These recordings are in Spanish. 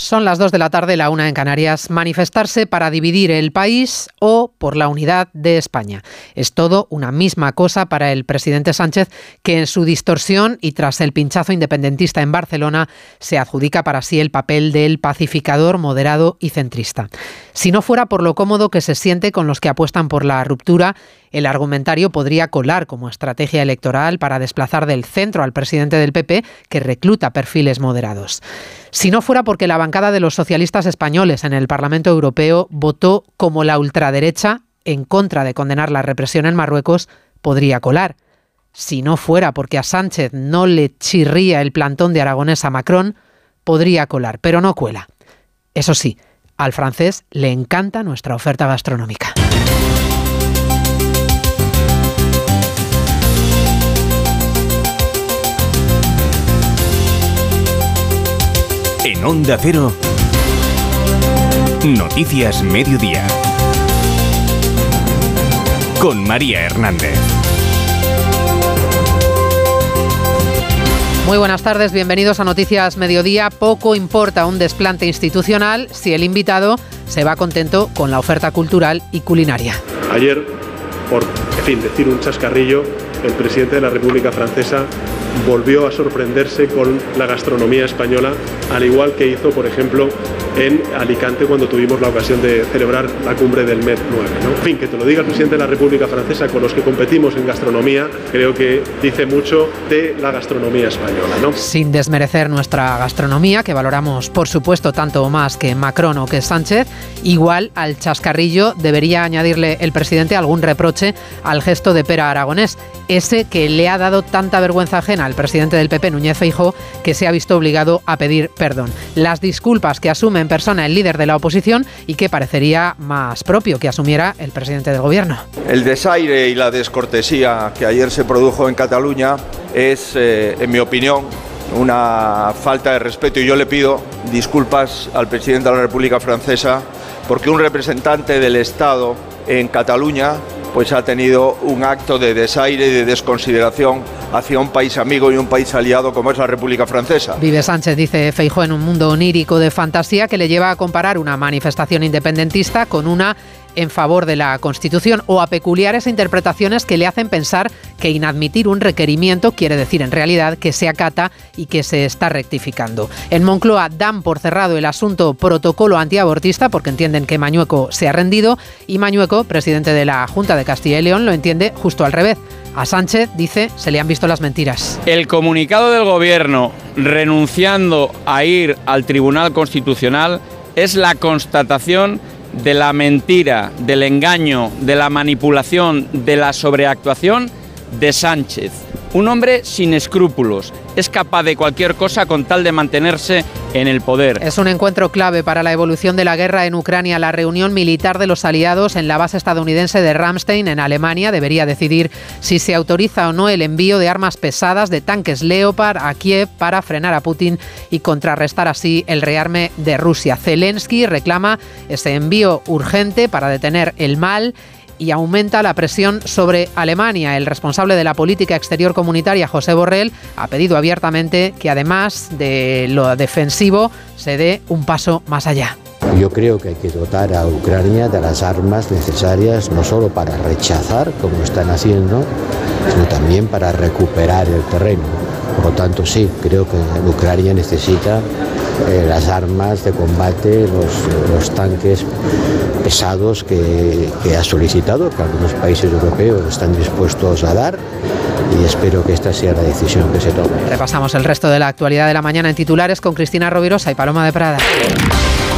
Son las 2 de la tarde, la una en Canarias. Manifestarse para dividir el país o por la unidad de España. Es todo una misma cosa para el presidente Sánchez, que en su distorsión y tras el pinchazo independentista en Barcelona se adjudica para sí el papel del pacificador moderado y centrista. Si no fuera por lo cómodo que se siente con los que apuestan por la ruptura, el argumentario podría colar como estrategia electoral para desplazar del centro al presidente del PP, que recluta perfiles moderados. Si no fuera porque la bancada de los socialistas españoles en el Parlamento Europeo votó como la ultraderecha en contra de condenar la represión en Marruecos, podría colar. Si no fuera porque a Sánchez no le chirría el plantón de Aragonés a Macron, podría colar, pero no cuela. Eso sí, al francés le encanta nuestra oferta gastronómica. En Onda Cero, Noticias Mediodía. Con María Hernández. Muy buenas tardes, bienvenidos a Noticias Mediodía. Poco importa un desplante institucional si el invitado se va contento con la oferta cultural y culinaria. Ayer, por en fin, decir un chascarrillo, el presidente de la República Francesa volvió a sorprenderse con la gastronomía española, al igual que hizo, por ejemplo, en Alicante cuando tuvimos la ocasión de celebrar la cumbre del MED 9. En fin, que te lo diga el presidente de la República Francesa con los que competimos en gastronomía, creo que dice mucho de la gastronomía española. ¿no? Sin desmerecer nuestra gastronomía, que valoramos, por supuesto, tanto más que Macron o que Sánchez, igual al chascarrillo debería añadirle el presidente algún reproche al gesto de Pera Aragonés, ese que le ha dado tanta vergüenza ajena al presidente del PP, Núñez Feijóo, que se ha visto obligado a pedir perdón. Las disculpas que asume en persona el líder de la oposición y que parecería más propio que asumiera el presidente del gobierno. El desaire y la descortesía que ayer se produjo en Cataluña es, eh, en mi opinión, una falta de respeto y yo le pido disculpas al presidente de la República Francesa porque un representante del Estado en Cataluña pues ha tenido un acto de desaire y de desconsideración hacia un país amigo y un país aliado como es la República Francesa. Vive Sánchez, dice Feijó, en un mundo onírico de fantasía que le lleva a comparar una manifestación independentista con una en favor de la Constitución o a peculiares interpretaciones que le hacen pensar que inadmitir un requerimiento quiere decir en realidad que se acata y que se está rectificando. En Moncloa dan por cerrado el asunto protocolo antiabortista porque entienden que Mañueco se ha rendido y Mañueco, presidente de la Junta de Castilla y León, lo entiende justo al revés. A Sánchez, dice, se le han visto las mentiras. El comunicado del Gobierno renunciando a ir al Tribunal Constitucional es la constatación de la mentira, del engaño, de la manipulación, de la sobreactuación de Sánchez. Un hombre sin escrúpulos, es capaz de cualquier cosa con tal de mantenerse en el poder. Es un encuentro clave para la evolución de la guerra en Ucrania. La reunión militar de los aliados en la base estadounidense de Ramstein, en Alemania, debería decidir si se autoriza o no el envío de armas pesadas de tanques Leopard a Kiev para frenar a Putin y contrarrestar así el rearme de Rusia. Zelensky reclama ese envío urgente para detener el mal y aumenta la presión sobre Alemania. El responsable de la política exterior comunitaria, José Borrell, ha pedido abiertamente que además de lo defensivo se dé un paso más allá. Yo creo que hay que dotar a Ucrania de las armas necesarias no solo para rechazar, como están haciendo, sino también para recuperar el terreno. Por lo tanto, sí, creo que Ucrania necesita eh, las armas de combate, los, los tanques pesados que, que, ha solicitado, que algunos países europeos están dispuestos a dar y espero que esta sea la decisión que se tome. Repasamos el resto de la actualidad de la mañana en titulares con Cristina Rovirosa y Paloma de Prada.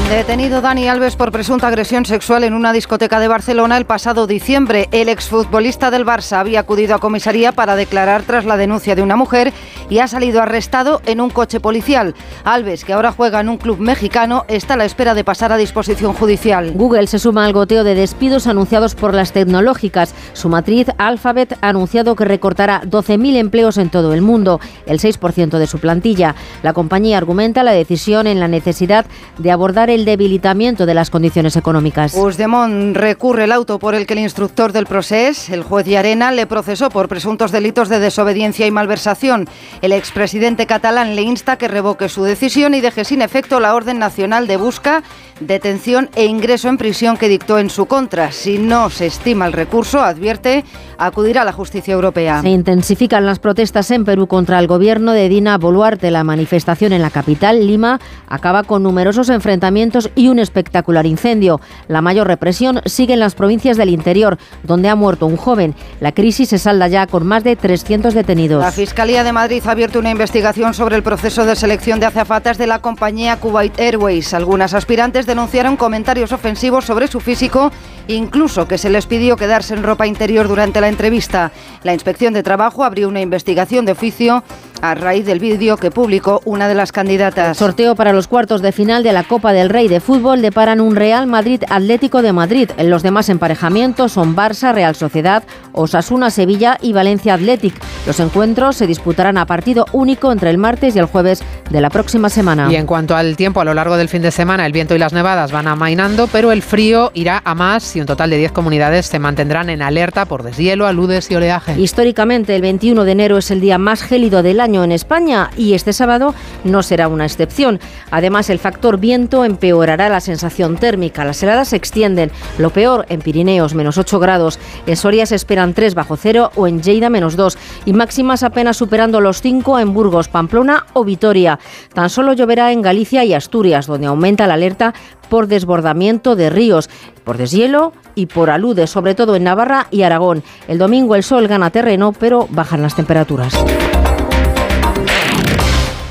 Detenido Dani Alves por presunta agresión sexual en una discoteca de Barcelona el pasado diciembre. El exfutbolista del Barça había acudido a comisaría para declarar tras la denuncia de una mujer y ha salido arrestado en un coche policial. Alves, que ahora juega en un club mexicano, está a la espera de pasar a disposición judicial. Google se suma al goteo de despidos anunciados por las tecnológicas. Su matriz Alphabet ha anunciado que recortará 12.000 empleos en todo el mundo, el 6% de su plantilla. La compañía argumenta la decisión en la necesidad de abordar el debilitamiento de las condiciones económicas. Puigdemont recurre el auto por el que el instructor del proceso, el juez Arena, le procesó por presuntos delitos de desobediencia y malversación. El expresidente catalán le insta que revoque su decisión y deje sin efecto la orden nacional de busca, detención e ingreso en prisión que dictó en su contra. Si no se estima el recurso, advierte, acudirá a la justicia europea. Se intensifican las protestas en Perú contra el gobierno de Dina Boluarte. La manifestación en la capital, Lima, acaba con numerosos enfrentamientos y un espectacular incendio. La mayor represión sigue en las provincias del interior, donde ha muerto un joven. La crisis se salda ya con más de 300 detenidos. La Fiscalía de Madrid ha abierto una investigación sobre el proceso de selección de azafatas de la compañía Kuwait Airways. Algunas aspirantes denunciaron comentarios ofensivos sobre su físico, incluso que se les pidió quedarse en ropa interior durante la entrevista. La Inspección de Trabajo abrió una investigación de oficio a raíz del vídeo que publicó una de las candidatas. Sorteo para los cuartos de final de la Copa del Rey de Fútbol deparan un Real Madrid Atlético de Madrid. Los demás emparejamientos son Barça, Real Sociedad, Osasuna, Sevilla y Valencia Athletic. Los encuentros se disputarán a partido único entre el martes y el jueves de la próxima semana. Y en cuanto al tiempo, a lo largo del fin de semana el viento y las nevadas van amainando, pero el frío irá a más y un total de 10 comunidades se mantendrán en alerta por deshielo, aludes y oleaje. Históricamente, el 21 de enero es el día más gélido del año en España y este sábado no será una excepción. Además, el factor viento empeorará la sensación térmica. Las heladas se extienden. Lo peor en Pirineos, menos 8 grados. En Soria se esperan 3 bajo cero o en Lleida menos 2. Y máximas apenas superando los 5 en Burgos, Pamplona o Vitoria. Tan solo lloverá en Galicia y Asturias, donde aumenta la alerta por desbordamiento de ríos, por deshielo y por aludes, sobre todo en Navarra y Aragón. El domingo el sol gana terreno, pero bajan las temperaturas.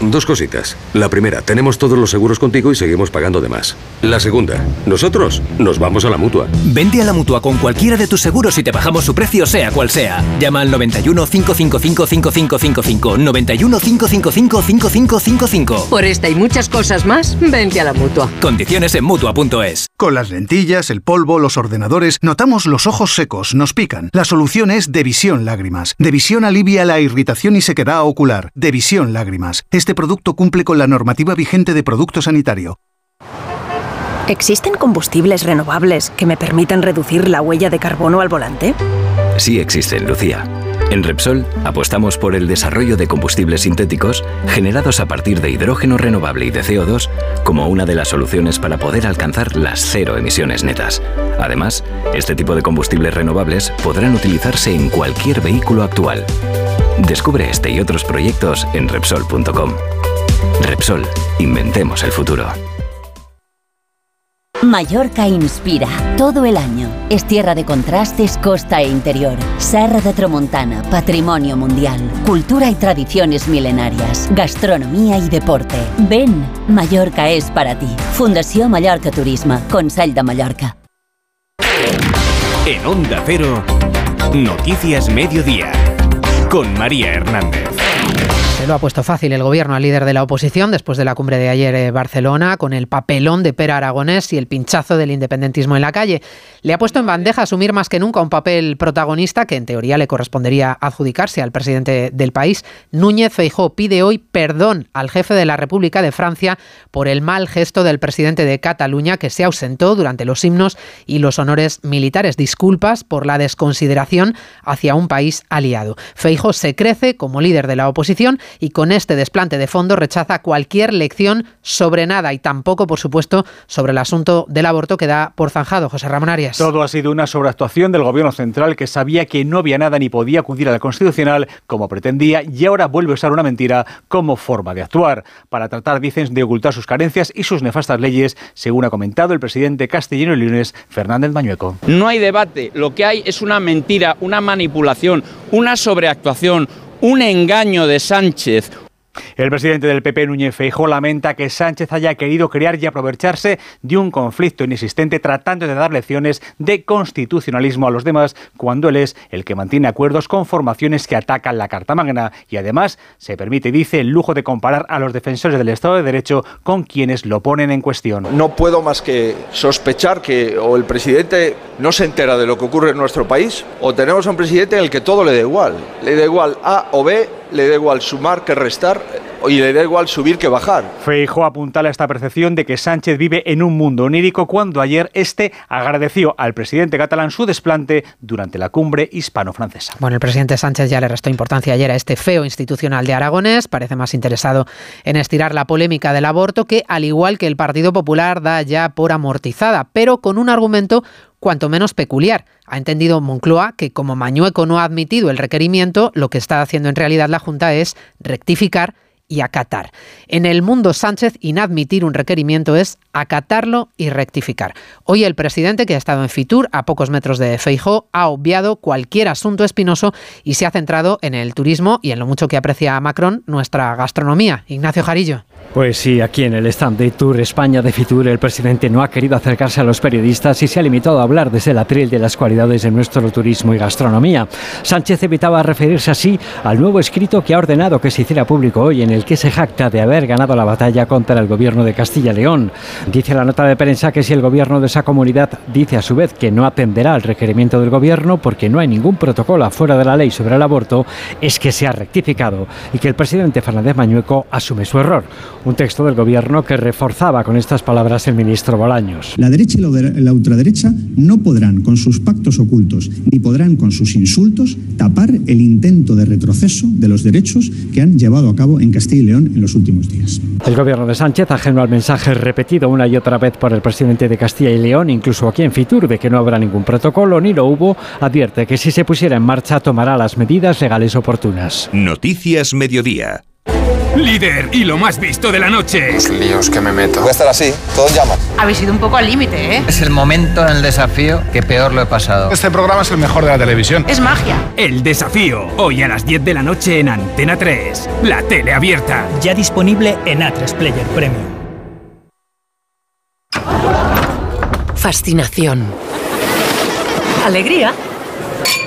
Dos cositas. La primera, tenemos todos los seguros contigo y seguimos pagando de más. La segunda, nosotros nos vamos a la mutua. Vente a la mutua con cualquiera de tus seguros y te bajamos su precio, sea cual sea. Llama al 91 555 5555. 91 555 5555. Por esta y muchas cosas más, vente a la mutua. Condiciones en mutua.es. Con las lentillas, el polvo, los ordenadores, notamos los ojos secos, nos pican. La solución es Devisión Lágrimas. Devisión alivia la irritación y sequedad ocular. Devisión Lágrimas. Este producto cumple con la normativa vigente de producto sanitario. ¿Existen combustibles renovables que me permitan reducir la huella de carbono al volante? Sí existen, Lucía. En Repsol apostamos por el desarrollo de combustibles sintéticos generados a partir de hidrógeno renovable y de CO2 como una de las soluciones para poder alcanzar las cero emisiones netas. Además, este tipo de combustibles renovables podrán utilizarse en cualquier vehículo actual. Descubre este y otros proyectos en Repsol.com. Repsol, inventemos el futuro. Mallorca inspira todo el año. Es tierra de contrastes, costa e interior. Serra de Tramontana, patrimonio mundial. Cultura y tradiciones milenarias. Gastronomía y deporte. Ven, Mallorca es para ti. Fundación Mallorca Turismo, Consell de Mallorca. En Onda Cero, Noticias Mediodía, con María Hernández. Se lo ha puesto fácil el gobierno al líder de la oposición después de la cumbre de ayer en Barcelona, con el papelón de Pera Aragonés y el pinchazo del independentismo en la calle. Le ha puesto en bandeja asumir más que nunca un papel protagonista que en teoría le correspondería adjudicarse al presidente del país. Núñez Feijó pide hoy perdón al jefe de la República de Francia por el mal gesto del presidente de Cataluña que se ausentó durante los himnos y los honores militares. Disculpas por la desconsideración hacia un país aliado. Feijó se crece como líder de la oposición y con este desplante de fondo rechaza cualquier lección sobre nada y tampoco, por supuesto, sobre el asunto del aborto que da por zanjado José Ramón Arias. Todo ha sido una sobreactuación del gobierno central que sabía que no había nada ni podía acudir a la Constitucional como pretendía y ahora vuelve a usar una mentira como forma de actuar para tratar, dicen, de ocultar sus carencias y sus nefastas leyes, según ha comentado el presidente castellano y lunes Fernández Mañueco. No hay debate, lo que hay es una mentira, una manipulación, una sobreactuación, un engaño de Sánchez, el presidente del PP, Núñez Feijóo, lamenta que Sánchez haya querido crear y aprovecharse de un conflicto inexistente tratando de dar lecciones de constitucionalismo a los demás cuando él es el que mantiene acuerdos con formaciones que atacan la Carta Magna y además se permite, dice, el lujo de comparar a los defensores del Estado de Derecho con quienes lo ponen en cuestión. No puedo más que sospechar que o el presidente no se entera de lo que ocurre en nuestro país o tenemos a un presidente en el que todo le da igual. Le da igual A o B, le da igual sumar que restar y le da igual subir que bajar. Feijóo apuntala esta percepción de que Sánchez vive en un mundo onírico cuando ayer este agradeció al presidente catalán su desplante durante la cumbre hispano-francesa. Bueno, el presidente Sánchez ya le restó importancia ayer a este feo institucional de Aragonés, parece más interesado en estirar la polémica del aborto que, al igual que el Partido Popular, da ya por amortizada, pero con un argumento cuanto menos peculiar. Ha entendido Moncloa que como Mañueco no ha admitido el requerimiento, lo que está haciendo en realidad la Junta es rectificar y acatar. En el mundo Sánchez, inadmitir un requerimiento es acatarlo y rectificar. Hoy el presidente, que ha estado en Fitur, a pocos metros de Feijó, ha obviado cualquier asunto espinoso y se ha centrado en el turismo y en lo mucho que aprecia a Macron nuestra gastronomía. Ignacio Jarillo. Pues sí, aquí en el stand de Tour España de Fitur, el presidente no ha querido acercarse a los periodistas y se ha limitado a hablar desde el atril de las cualidades de nuestro turismo y gastronomía. Sánchez evitaba referirse así al nuevo escrito que ha ordenado que se hiciera público hoy, en el que se jacta de haber ganado la batalla contra el gobierno de Castilla y León. Dice la nota de prensa que si el gobierno de esa comunidad dice a su vez que no atenderá al requerimiento del gobierno porque no hay ningún protocolo afuera de la ley sobre el aborto, es que se ha rectificado y que el presidente Fernández Mañueco asume su error un texto del gobierno que reforzaba con estas palabras el ministro Bolaños. La derecha y la ultraderecha no podrán con sus pactos ocultos ni podrán con sus insultos tapar el intento de retroceso de los derechos que han llevado a cabo en Castilla y León en los últimos días. El gobierno de Sánchez, ajeno al mensaje repetido una y otra vez por el presidente de Castilla y León, incluso aquí en Fitur, de que no habrá ningún protocolo ni lo hubo, advierte que si se pusiera en marcha tomará las medidas legales oportunas. Noticias Mediodía. Líder y lo más visto de la noche. Los líos que me meto. Voy a estar así, todos llaman. Habéis ido un poco al límite, ¿eh? Es el momento en el desafío que peor lo he pasado. Este programa es el mejor de la televisión. Es magia. El desafío, hoy a las 10 de la noche en Antena 3. La tele abierta. Ya disponible en A3 Player Premium. Fascinación. Alegría.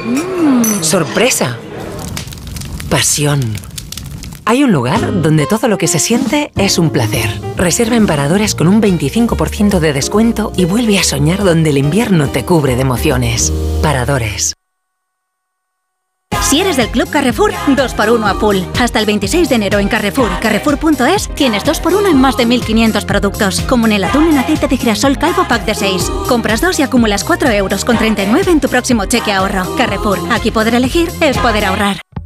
Mm, sorpresa. Pasión. Hay un lugar donde todo lo que se siente es un placer. Reserva en Paradores con un 25% de descuento y vuelve a soñar donde el invierno te cubre de emociones. Paradores. Si eres del Club Carrefour, 2x1 a full. Hasta el 26 de enero en Carrefour Carrefour.es tienes 2x1 en más de 1.500 productos, como en el atún en aceite de girasol calvo pack de 6. Compras 2 y acumulas 4 euros con 39 en tu próximo cheque ahorro. Carrefour, aquí poder elegir es poder ahorrar.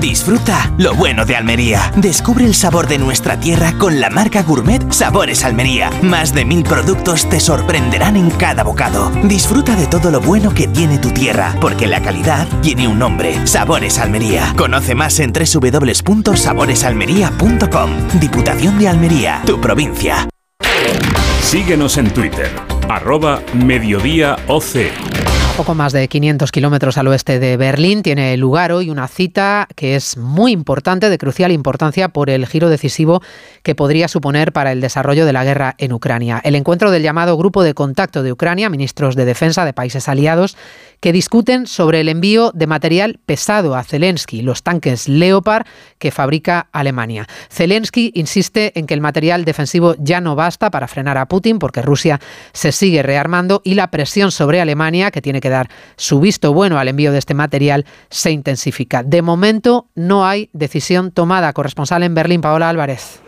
Disfruta lo bueno de Almería. Descubre el sabor de nuestra tierra con la marca Gourmet Sabores Almería. Más de mil productos te sorprenderán en cada bocado. Disfruta de todo lo bueno que tiene tu tierra, porque la calidad tiene un nombre. Sabores Almería. Conoce más en www.saboresalmería.com. Diputación de Almería, tu provincia. Síguenos en Twitter, arroba mediodía OC poco más de 500 kilómetros al oeste de Berlín, tiene lugar hoy una cita que es muy importante, de crucial importancia por el giro decisivo que podría suponer para el desarrollo de la guerra en Ucrania. El encuentro del llamado Grupo de Contacto de Ucrania, ministros de Defensa de países aliados, que discuten sobre el envío de material pesado a Zelensky, los tanques Leopard que fabrica Alemania. Zelensky insiste en que el material defensivo ya no basta para frenar a Putin porque Rusia se sigue rearmando y la presión sobre Alemania, que tiene que dar su visto bueno al envío de este material, se intensifica. De momento no hay decisión tomada. Corresponsal en Berlín, Paola Álvarez.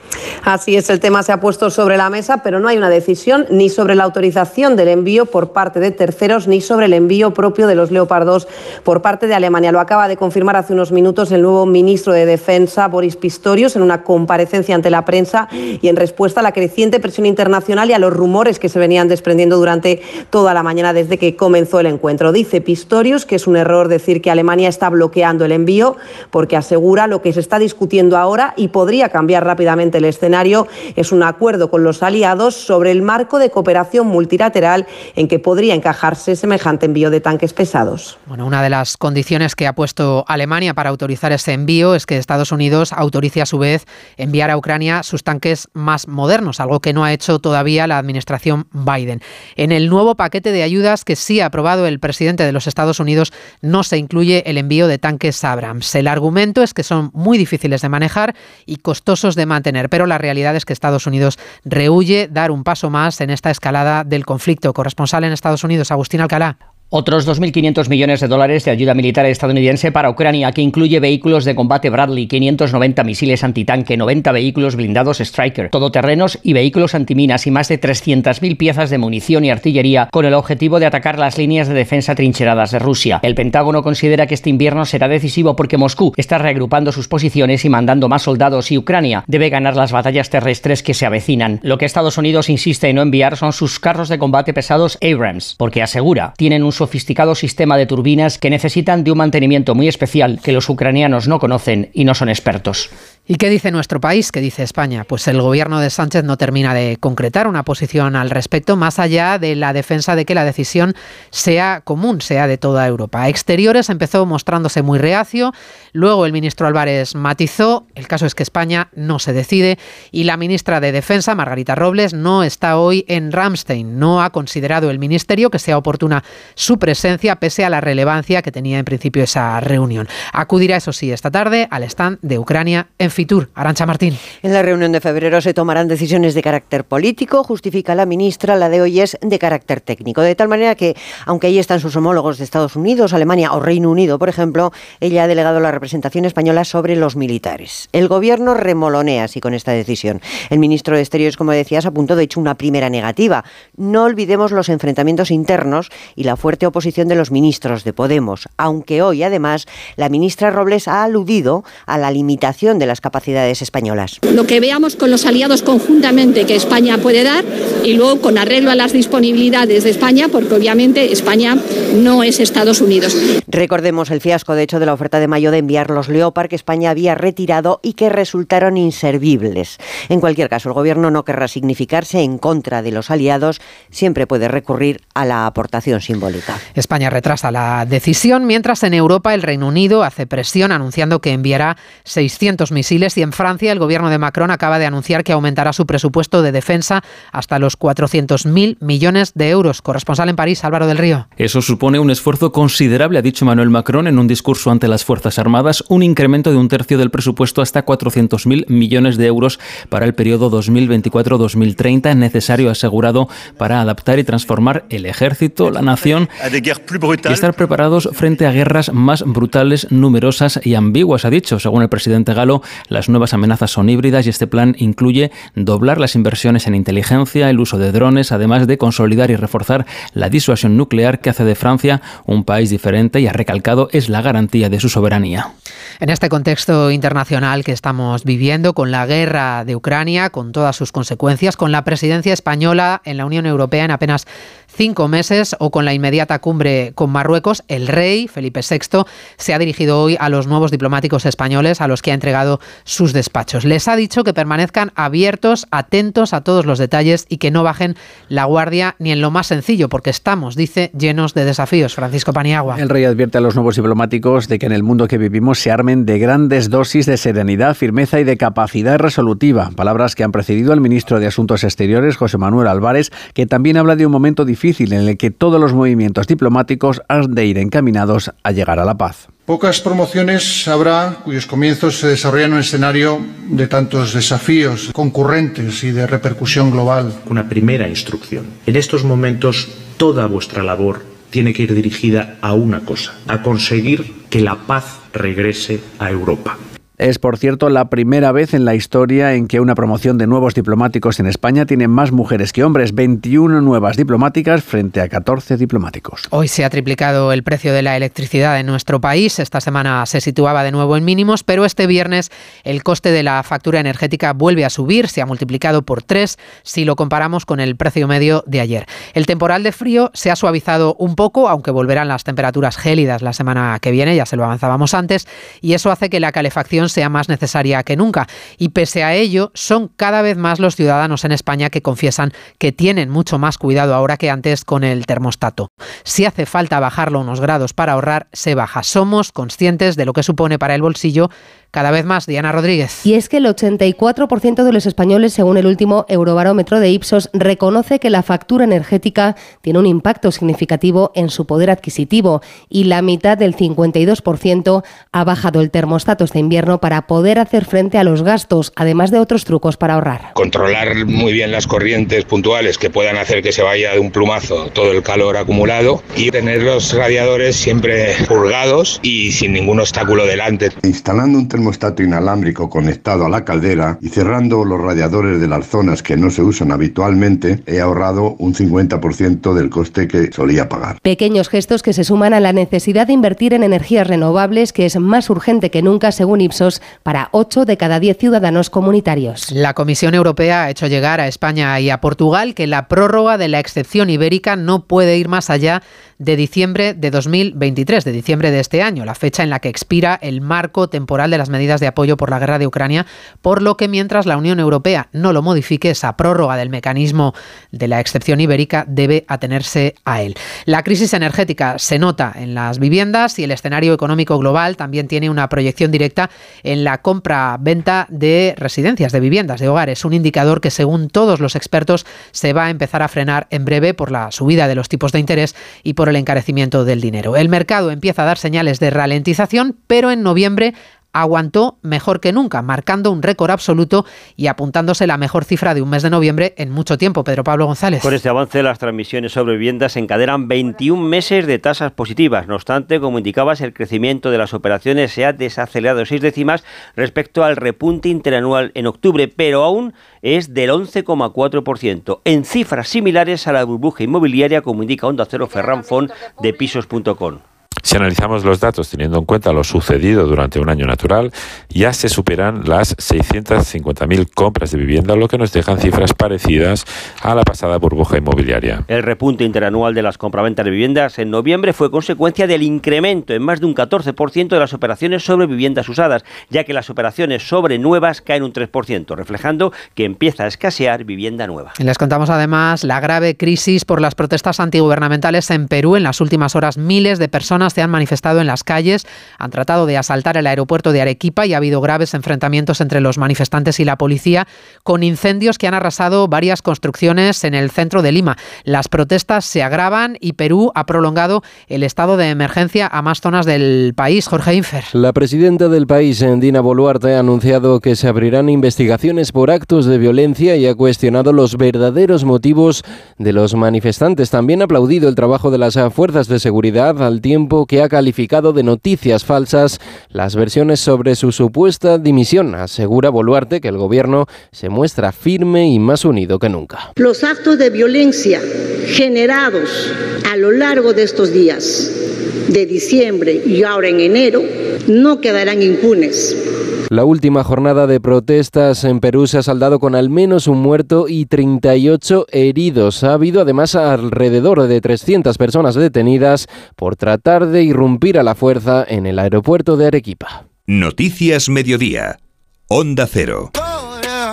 Así es, el tema se ha puesto sobre la mesa, pero no hay una decisión ni sobre la autorización del envío por parte de terceros ni sobre el envío propio de los Leopardos por parte de Alemania. Lo acaba de confirmar hace unos minutos el nuevo ministro de Defensa, Boris Pistorius, en una comparecencia ante la prensa y en respuesta a la creciente presión internacional y a los rumores que se venían desprendiendo durante toda la mañana desde que comenzó el encuentro. Dice Pistorius que es un error decir que Alemania está bloqueando el envío porque asegura lo que se está discutiendo ahora y podría cambiar rápidamente el escenario es un acuerdo con los aliados sobre el marco de cooperación multilateral en que podría encajarse semejante envío de tanques pesados. Bueno, una de las condiciones que ha puesto Alemania para autorizar ese envío es que Estados Unidos autorice a su vez enviar a Ucrania sus tanques más modernos, algo que no ha hecho todavía la administración Biden. En el nuevo paquete de ayudas que sí ha aprobado el presidente de los Estados Unidos no se incluye el envío de tanques Abrams. El argumento es que son muy difíciles de manejar y costosos de mantener pero la realidad es que Estados Unidos rehuye dar un paso más en esta escalada del conflicto. Corresponsal en Estados Unidos, Agustín Alcalá. Otros 2.500 millones de dólares de ayuda militar estadounidense para Ucrania, que incluye vehículos de combate Bradley, 590 misiles antitanque, 90 vehículos blindados Striker, todoterrenos y vehículos antiminas y más de 300.000 piezas de munición y artillería con el objetivo de atacar las líneas de defensa trincheradas de Rusia. El Pentágono considera que este invierno será decisivo porque Moscú está reagrupando sus posiciones y mandando más soldados y Ucrania debe ganar las batallas terrestres que se avecinan. Lo que Estados Unidos insiste en no enviar son sus carros de combate pesados Abrams, porque asegura tienen un sofisticado sistema de turbinas que necesitan de un mantenimiento muy especial que los ucranianos no conocen y no son expertos. ¿Y qué dice nuestro país? ¿Qué dice España? Pues el gobierno de Sánchez no termina de concretar una posición al respecto, más allá de la defensa de que la decisión sea común, sea de toda Europa. Exteriores empezó mostrándose muy reacio, luego el ministro Álvarez matizó, el caso es que España no se decide y la ministra de Defensa, Margarita Robles, no está hoy en Ramstein. No ha considerado el ministerio que sea oportuna su presencia, pese a la relevancia que tenía en principio esa reunión. Acudirá, eso sí, esta tarde al stand de Ucrania en Fitur. Arancha Martín. En la reunión de febrero se tomarán decisiones de carácter político, justifica la ministra, la de hoy es de carácter técnico. De tal manera que, aunque ahí están sus homólogos de Estados Unidos, Alemania o Reino Unido, por ejemplo, ella ha delegado la representación española sobre los militares. El gobierno remolonea así con esta decisión. El ministro de Exteriores, como decías, apuntó de hecho una primera negativa. No olvidemos los enfrentamientos internos y la fuerte oposición de los ministros de Podemos, aunque hoy además la ministra Robles ha aludido a la limitación de las capacidades españolas. Lo que veamos con los aliados conjuntamente que España puede dar y luego con arreglo a las disponibilidades de España, porque obviamente España no es Estados Unidos. Recordemos el fiasco, de hecho, de la oferta de mayo de enviar los Leopard que España había retirado y que resultaron inservibles. En cualquier caso, el Gobierno no querrá significarse en contra de los aliados, siempre puede recurrir a la aportación simbólica. España retrasa la decisión, mientras en Europa el Reino Unido hace presión anunciando que enviará 600 misiles y en Francia el gobierno de Macron acaba de anunciar que aumentará su presupuesto de defensa hasta los 400.000 millones de euros. Corresponsal en París, Álvaro del Río. Eso supone un esfuerzo considerable, ha dicho Emmanuel Macron en un discurso ante las Fuerzas Armadas, un incremento de un tercio del presupuesto hasta 400.000 millones de euros para el periodo 2024-2030, necesario asegurado para adaptar y transformar el ejército, la nación y estar preparados frente a guerras más brutales, numerosas y ambiguas, ha dicho. Según el presidente Galo, las nuevas amenazas son híbridas y este plan incluye doblar las inversiones en inteligencia, el uso de drones, además de consolidar y reforzar la disuasión nuclear que hace de Francia un país diferente y ha recalcado es la garantía de su soberanía. En este contexto internacional que estamos viviendo, con la guerra de Ucrania, con todas sus consecuencias, con la presidencia española en la Unión Europea en apenas cinco meses o con la inmediata cumbre con Marruecos, el rey Felipe VI se ha dirigido hoy a los nuevos diplomáticos españoles a los que ha entregado sus despachos. Les ha dicho que permanezcan abiertos, atentos a todos los detalles y que no bajen la guardia ni en lo más sencillo, porque estamos, dice, llenos de desafíos. Francisco Paniagua. El rey advierte a los nuevos diplomáticos de que en el mundo que vivimos se armen de grandes dosis de serenidad, firmeza y de capacidad resolutiva. Palabras que han precedido al ministro de Asuntos Exteriores, José Manuel Álvarez, que también habla de un momento difícil difícil en el que todos los movimientos diplomáticos han de ir encaminados a llegar a la paz. Pocas promociones habrá cuyos comienzos se desarrollan en un escenario de tantos desafíos concurrentes y de repercusión global. Una primera instrucción. En estos momentos toda vuestra labor tiene que ir dirigida a una cosa, a conseguir que la paz regrese a Europa. Es, por cierto, la primera vez en la historia en que una promoción de nuevos diplomáticos en España tiene más mujeres que hombres, 21 nuevas diplomáticas frente a 14 diplomáticos. Hoy se ha triplicado el precio de la electricidad en nuestro país. Esta semana se situaba de nuevo en mínimos, pero este viernes el coste de la factura energética vuelve a subir, se ha multiplicado por tres si lo comparamos con el precio medio de ayer. El temporal de frío se ha suavizado un poco, aunque volverán las temperaturas gélidas la semana que viene, ya se lo avanzábamos antes, y eso hace que la calefacción sea más necesaria que nunca. Y pese a ello, son cada vez más los ciudadanos en España que confiesan que tienen mucho más cuidado ahora que antes con el termostato. Si hace falta bajarlo unos grados para ahorrar, se baja. Somos conscientes de lo que supone para el bolsillo cada vez más. Diana Rodríguez. Y es que el 84% de los españoles, según el último Eurobarómetro de Ipsos, reconoce que la factura energética tiene un impacto significativo en su poder adquisitivo y la mitad del 52% ha bajado el termostato este invierno para poder hacer frente a los gastos, además de otros trucos para ahorrar. Controlar muy bien las corrientes puntuales que puedan hacer que se vaya de un plumazo todo el calor acumulado y tener los radiadores siempre purgados y sin ningún obstáculo delante. Instalando un termostato inalámbrico conectado a la caldera y cerrando los radiadores de las zonas que no se usan habitualmente, he ahorrado un 50% del coste que solía pagar. Pequeños gestos que se suman a la necesidad de invertir en energías renovables, que es más urgente que nunca, según Ipsos, para 8 de cada 10 ciudadanos comunitarios. La Comisión Europea ha hecho llegar a España y a Portugal que la prórroga de la excepción ibérica no puede ir más allá de diciembre de 2023, de diciembre de este año, la fecha en la que expira el marco temporal de las medidas de apoyo por la guerra de Ucrania, por lo que mientras la Unión Europea no lo modifique, esa prórroga del mecanismo de la excepción ibérica debe atenerse a él. La crisis energética se nota en las viviendas y el escenario económico global también tiene una proyección directa en la compra-venta de residencias, de viviendas, de hogares, un indicador que según todos los expertos se va a empezar a frenar en breve por la subida de los tipos de interés y por el encarecimiento del dinero. El mercado empieza a dar señales de ralentización, pero en noviembre aguantó mejor que nunca, marcando un récord absoluto y apuntándose la mejor cifra de un mes de noviembre en mucho tiempo. Pedro Pablo González. Con este avance, las transmisiones sobre viviendas encadenan 21 meses de tasas positivas. No obstante, como indicabas, el crecimiento de las operaciones se ha desacelerado seis décimas respecto al repunte interanual en octubre, pero aún es del 11,4%, en cifras similares a la burbuja inmobiliaria, como indica Onda Cero Ferran Fon de pisos.com. Si analizamos los datos teniendo en cuenta lo sucedido durante un año natural, ya se superan las 650.000 compras de vivienda, lo que nos dejan cifras parecidas a la pasada burbuja inmobiliaria. El repunte interanual de las compraventas de viviendas en noviembre fue consecuencia del incremento en más de un 14% de las operaciones sobre viviendas usadas, ya que las operaciones sobre nuevas caen un 3%, reflejando que empieza a escasear vivienda nueva. Les contamos además la grave crisis por las protestas antigubernamentales en Perú. En las últimas horas, miles de personas se han manifestado en las calles, han tratado de asaltar el aeropuerto de Arequipa y ha habido graves enfrentamientos entre los manifestantes y la policía, con incendios que han arrasado varias construcciones en el centro de Lima. Las protestas se agravan y Perú ha prolongado el estado de emergencia a más zonas del país. Jorge Infer. La presidenta del país, Dina Boluarte, ha anunciado que se abrirán investigaciones por actos de violencia y ha cuestionado los verdaderos motivos de los manifestantes. También ha aplaudido el trabajo de las fuerzas de seguridad al tiempo que ha calificado de noticias falsas las versiones sobre su supuesta dimisión. Asegura Boluarte que el gobierno se muestra firme y más unido que nunca. Los actos de violencia generados a lo largo de estos días, de diciembre y ahora en enero, no quedarán impunes. La última jornada de protestas en Perú se ha saldado con al menos un muerto y 38 heridos. Ha habido además alrededor de 300 personas detenidas por tratar de irrumpir a la fuerza en el aeropuerto de Arequipa. Noticias Mediodía. Onda Cero.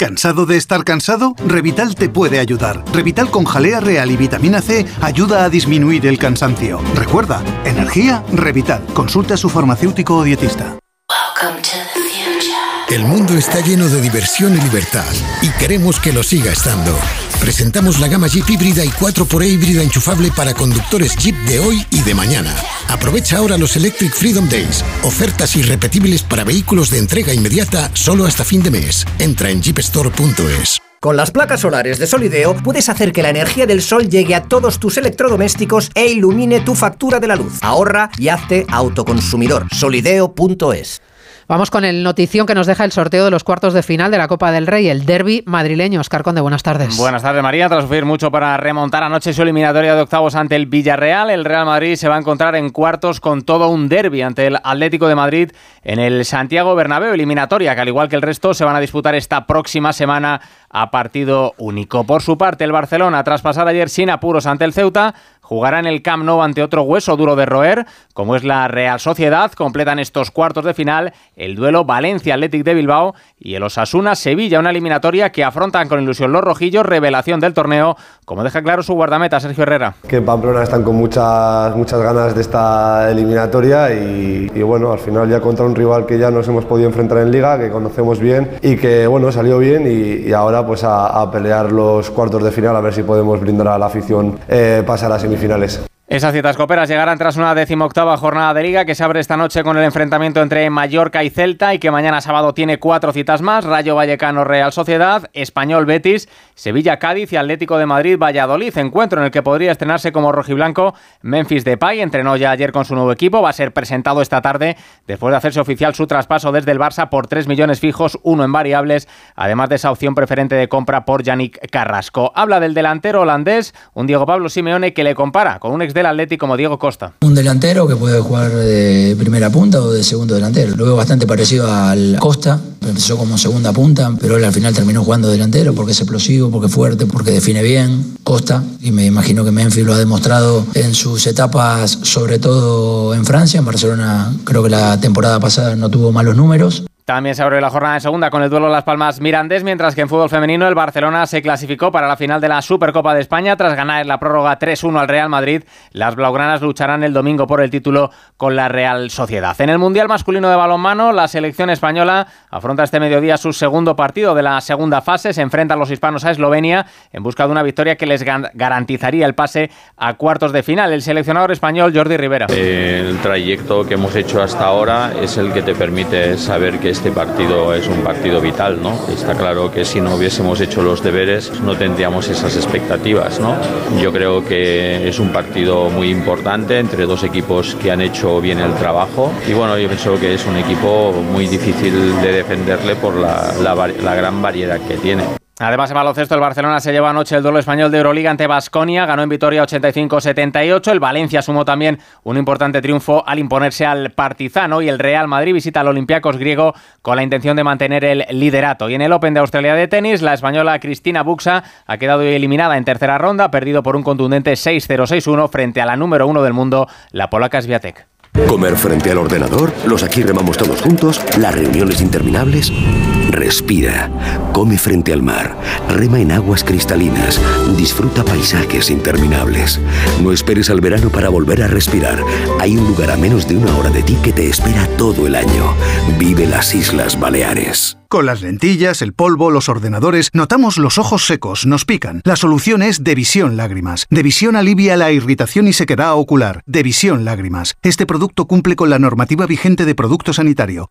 ¿Cansado de estar cansado? Revital te puede ayudar. Revital con jalea real y vitamina C ayuda a disminuir el cansancio. Recuerda, energía, Revital. Consulta a su farmacéutico o dietista. El mundo está lleno de diversión y libertad y queremos que lo siga estando. Presentamos la gama Jeep híbrida y 4xE híbrida enchufable para conductores Jeep de hoy y de mañana. Aprovecha ahora los Electric Freedom Days, ofertas irrepetibles para vehículos de entrega inmediata solo hasta fin de mes. Entra en jeepstore.es. Con las placas solares de Solideo puedes hacer que la energía del sol llegue a todos tus electrodomésticos e ilumine tu factura de la luz. Ahorra y hazte autoconsumidor. Solideo.es. Vamos con el notición que nos deja el sorteo de los cuartos de final de la Copa del Rey, el derby madrileño. Oscar Conde, buenas tardes. Buenas tardes, María. Tras sufrir mucho para remontar anoche su eliminatoria de octavos ante el Villarreal, el Real Madrid se va a encontrar en cuartos con todo un derby ante el Atlético de Madrid en el Santiago Bernabéu, eliminatoria que al igual que el resto se van a disputar esta próxima semana a partido único. Por su parte, el Barcelona, tras pasar ayer sin apuros ante el Ceuta, jugará en el Camp Nou ante otro hueso duro de roer, como es la Real Sociedad. Completan estos cuartos de final el duelo Valencia Athletic de Bilbao y el Osasuna Sevilla, una eliminatoria que afrontan con ilusión los rojillos, revelación del torneo, como deja claro su guardameta Sergio Herrera. Que Pamplona están con muchas muchas ganas de esta eliminatoria y, bueno, al final ya contra un rival que ya nos hemos podido enfrentar en liga, que conocemos bien y que bueno, salió bien y, ahora pues a, pelear los cuartos de final a ver si podemos brindar a la afición eh, pasar a semifinales finales. Esas citas coperas llegarán tras una decimoctava jornada de liga que se abre esta noche con el enfrentamiento entre Mallorca y Celta y que mañana sábado tiene cuatro citas más, Rayo Vallecano Real Sociedad, Español Betis, Sevilla Cádiz y Atlético de Madrid Valladolid, encuentro en el que podría estrenarse como rojiblanco Memphis Depay, entrenó ya ayer con su nuevo equipo, va a ser presentado esta tarde después de hacerse oficial su traspaso desde el Barça por 3 millones fijos, uno en variables, además de esa opción preferente de compra por Yannick Carrasco. Habla del delantero holandés, un Diego Pablo Simeone que le compara con un ex del Atlético como Diego Costa. Un delantero que puede jugar de primera punta o de segundo delantero. Lo veo bastante parecido al Costa. Empezó como segunda punta, pero él al final terminó jugando delantero porque es explosivo, porque es fuerte, porque define bien. Costa, y me imagino que Memphis lo ha demostrado en sus etapas, sobre todo en Francia. En Barcelona creo que la temporada pasada no tuvo malos números. También se abre la jornada de segunda con el duelo Las Palmas Mirandés, mientras que en fútbol femenino el Barcelona se clasificó para la final de la Supercopa de España tras ganar en la prórroga 3-1 al Real Madrid. Las blaugranas lucharán el domingo por el título con la Real Sociedad. En el Mundial masculino de balonmano, la selección española afronta este mediodía su segundo partido de la segunda fase. Se enfrentan los hispanos a Eslovenia en busca de una victoria que les garantizaría el pase a cuartos de final. El seleccionador español Jordi Rivera. El trayecto que hemos hecho hasta ahora es el que te permite saber que este partido es un partido vital, ¿no? Está claro que si no hubiésemos hecho los deberes no tendríamos esas expectativas, ¿no? Yo creo que es un partido muy importante entre dos equipos que han hecho bien el trabajo y bueno, yo pienso que es un equipo muy difícil de defenderle por la, la gran variedad que tiene. Además, en baloncesto, el Barcelona se lleva anoche el duelo español de Euroliga ante Basconia, ganó en Vitoria 85-78. El Valencia sumó también un importante triunfo al imponerse al Partizano y el Real Madrid visita al Olympiacos griego con la intención de mantener el liderato. Y en el Open de Australia de tenis, la española Cristina Buxa ha quedado eliminada en tercera ronda, perdido por un contundente 6-0-6-1 frente a la número uno del mundo, la polaca Sviatek. Comer frente al ordenador, los aquí remamos todos juntos, las reuniones interminables. Respira, come frente al mar, rema en aguas cristalinas, disfruta paisajes interminables. No esperes al verano para volver a respirar. Hay un lugar a menos de una hora de ti que te espera todo el año. Vive las Islas Baleares. Con las lentillas, el polvo, los ordenadores, notamos los ojos secos, nos pican. La solución es Devisión Lágrimas. Devisión alivia la irritación y sequedad ocular. Devisión Lágrimas. Este producto cumple con la normativa vigente de producto sanitario.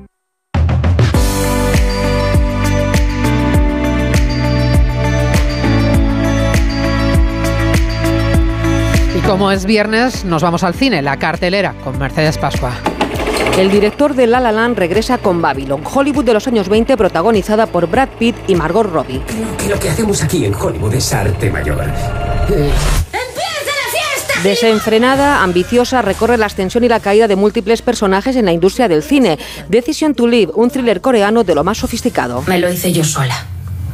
como es viernes, nos vamos al cine, la cartelera, con Mercedes Pascua. El director de La La Land regresa con Babylon, Hollywood de los años 20, protagonizada por Brad Pitt y Margot Robbie. Creo que lo que hacemos aquí en Hollywood es arte mayor. Eh. fiesta! Desenfrenada, ambiciosa, recorre la ascensión y la caída de múltiples personajes en la industria del cine. Decision to Live, un thriller coreano de lo más sofisticado. Me lo hice yo sola.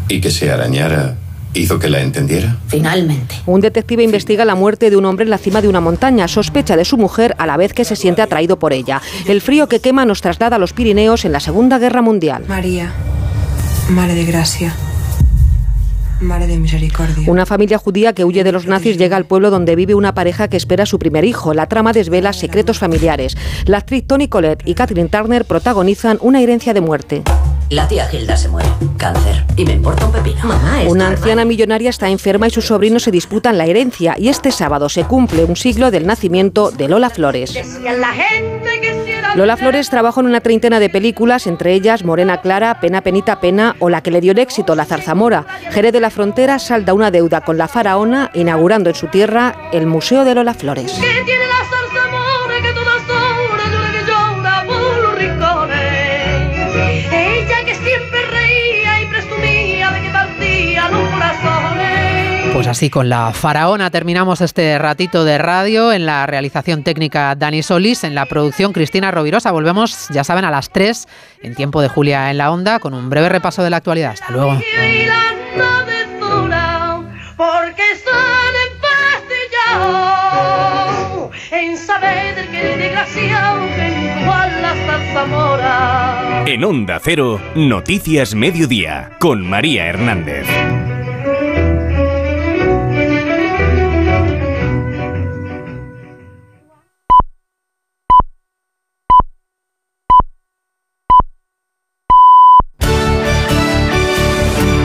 ¿Y que se arañara ¿Hizo que la entendiera? Finalmente. Un detective investiga la muerte de un hombre en la cima de una montaña. Sospecha de su mujer a la vez que se siente atraído por ella. El frío que quema nos traslada a los Pirineos en la Segunda Guerra Mundial. María, Madre de Gracia. Madre de misericordia. Una familia judía que huye de los nazis llega al pueblo donde vive una pareja que espera a su primer hijo. La trama desvela secretos familiares. La actriz Tony Collette y Kathleen Turner protagonizan una herencia de muerte. La tía Gilda se muere. Cáncer. Y me importa un pepino. Mamá, Una anciana millonaria está enferma y sus sobrinos se disputan la herencia. Y este sábado se cumple un siglo del nacimiento de Lola Flores. Lola Flores trabajó en una treintena de películas, entre ellas Morena Clara, Pena Penita Pena o la que le dio el éxito, La Zarzamora. Jerez de la Frontera salda una deuda con la faraona, inaugurando en su tierra el Museo de Lola Flores. Pues así con la faraona terminamos este ratito de radio en la realización técnica Dani Solís, en la producción Cristina Rovirosa. Volvemos, ya saben, a las 3 en tiempo de Julia en la Onda con un breve repaso de la actualidad. Hasta luego. En Onda Cero, Noticias Mediodía, con María Hernández.